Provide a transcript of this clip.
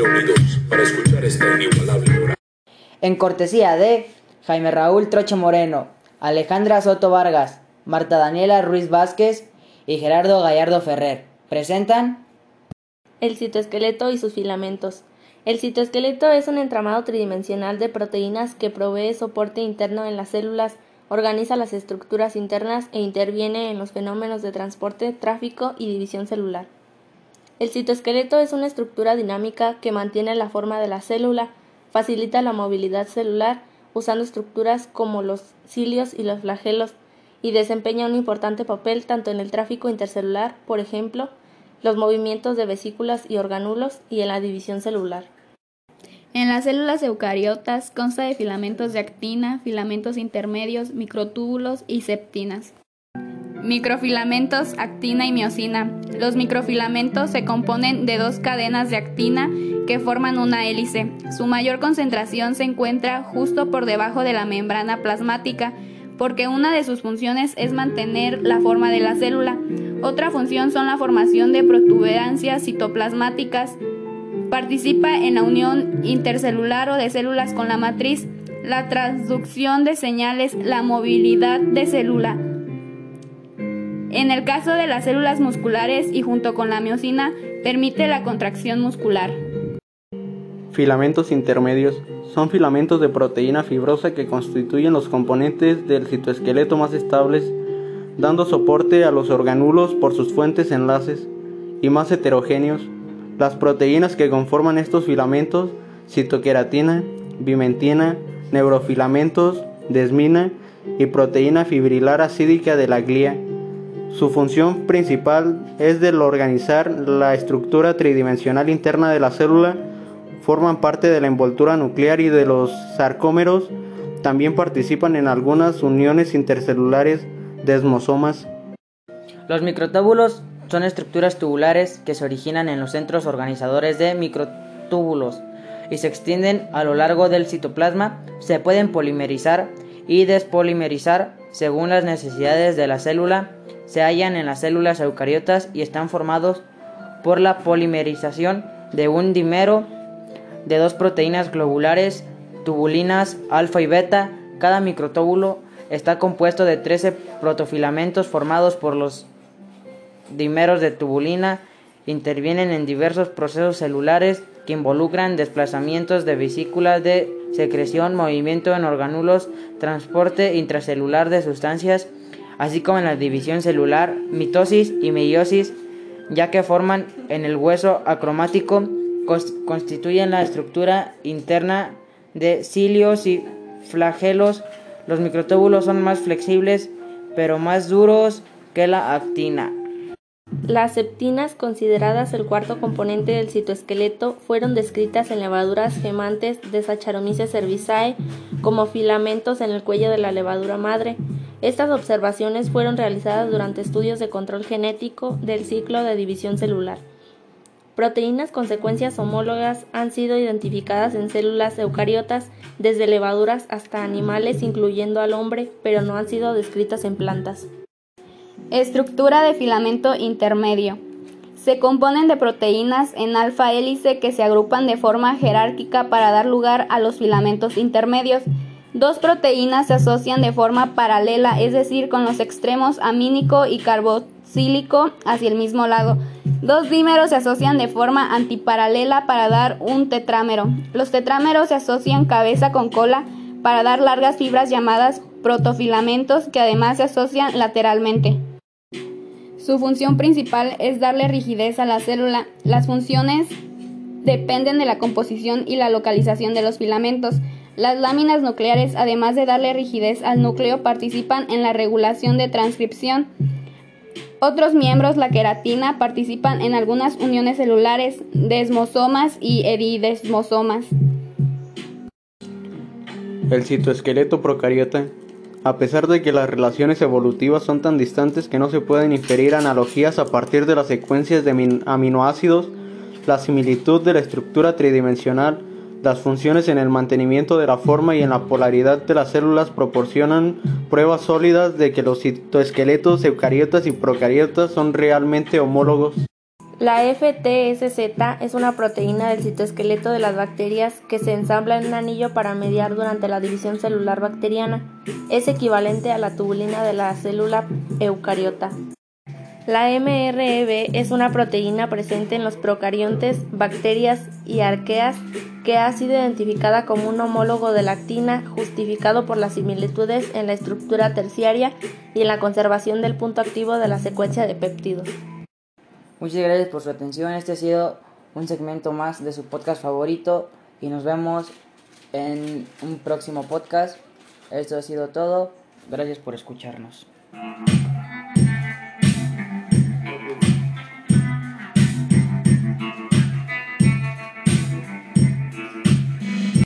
oídos para escuchar esta inigualable hora. En cortesía de Jaime Raúl Troche Moreno, Alejandra Soto Vargas, Marta Daniela Ruiz Vázquez y Gerardo Gallardo Ferrer. Presentan el citoesqueleto y sus filamentos. El citoesqueleto es un entramado tridimensional de proteínas que provee soporte interno en las células, organiza las estructuras internas e interviene en los fenómenos de transporte, tráfico y división celular. El citoesqueleto es una estructura dinámica que mantiene la forma de la célula, facilita la movilidad celular usando estructuras como los cilios y los flagelos y desempeña un importante papel tanto en el tráfico intercelular, por ejemplo, los movimientos de vesículas y organulos y en la división celular. En las células eucariotas consta de filamentos de actina, filamentos intermedios, microtúbulos y septinas. Microfilamentos, actina y miosina. Los microfilamentos se componen de dos cadenas de actina que forman una hélice. Su mayor concentración se encuentra justo por debajo de la membrana plasmática, porque una de sus funciones es mantener la forma de la célula. Otra función son la formación de protuberancias citoplasmáticas. Participa en la unión intercelular o de células con la matriz, la transducción de señales, la movilidad de célula. En el caso de las células musculares y junto con la miosina, permite la contracción muscular. Filamentos intermedios son filamentos de proteína fibrosa que constituyen los componentes del citoesqueleto más estables, dando soporte a los organulos por sus fuentes enlaces y más heterogéneos. Las proteínas que conforman estos filamentos, citoqueratina, bimentina, neurofilamentos, desmina y proteína fibrilar acídica de la glía. Su función principal es de organizar la estructura tridimensional interna de la célula forman parte de la envoltura nuclear y de los sarcómeros. También participan en algunas uniones intercelulares de esmosomas. Los microtúbulos son estructuras tubulares que se originan en los centros organizadores de microtúbulos y se extienden a lo largo del citoplasma. Se pueden polimerizar y despolimerizar según las necesidades de la célula. Se hallan en las células eucariotas y están formados por la polimerización de un dimero de dos proteínas globulares, tubulinas alfa y beta. Cada microtúbulo está compuesto de 13 protofilamentos formados por los dimeros de tubulina. Intervienen en diversos procesos celulares que involucran desplazamientos de vesículas de secreción, movimiento en organulos, transporte intracelular de sustancias, así como en la división celular, mitosis y meiosis, ya que forman en el hueso acromático constituyen la estructura interna de cilios y flagelos. Los microtúbulos son más flexibles, pero más duros que la actina. Las septinas, consideradas el cuarto componente del citoesqueleto, fueron descritas en levaduras gemantes de Saccharomyces cerevisiae como filamentos en el cuello de la levadura madre. Estas observaciones fueron realizadas durante estudios de control genético del ciclo de división celular. Proteínas con secuencias homólogas han sido identificadas en células eucariotas, desde levaduras hasta animales, incluyendo al hombre, pero no han sido descritas en plantas. Estructura de filamento intermedio. Se componen de proteínas en alfa hélice que se agrupan de forma jerárquica para dar lugar a los filamentos intermedios. Dos proteínas se asocian de forma paralela, es decir, con los extremos amínico y carboxílico hacia el mismo lado. Dos dímeros se asocian de forma antiparalela para dar un tetrámero. Los tetrámeros se asocian cabeza con cola para dar largas fibras llamadas protofilamentos que además se asocian lateralmente. Su función principal es darle rigidez a la célula. Las funciones dependen de la composición y la localización de los filamentos. Las láminas nucleares, además de darle rigidez al núcleo, participan en la regulación de transcripción. Otros miembros, la queratina, participan en algunas uniones celulares, desmosomas y eridesmosomas. El citoesqueleto procariota. A pesar de que las relaciones evolutivas son tan distantes que no se pueden inferir analogías a partir de las secuencias de aminoácidos, la similitud de la estructura tridimensional las funciones en el mantenimiento de la forma y en la polaridad de las células proporcionan pruebas sólidas de que los citoesqueletos eucariotas y procariotas son realmente homólogos. La FTSZ es una proteína del citoesqueleto de las bacterias que se ensambla en un anillo para mediar durante la división celular bacteriana. Es equivalente a la tubulina de la célula eucariota. La MREB es una proteína presente en los procariontes, bacterias y arqueas que ha sido identificada como un homólogo de la actina, justificado por las similitudes en la estructura terciaria y en la conservación del punto activo de la secuencia de péptidos. Muchas gracias por su atención. Este ha sido un segmento más de su podcast favorito y nos vemos en un próximo podcast. Esto ha sido todo. Gracias por escucharnos.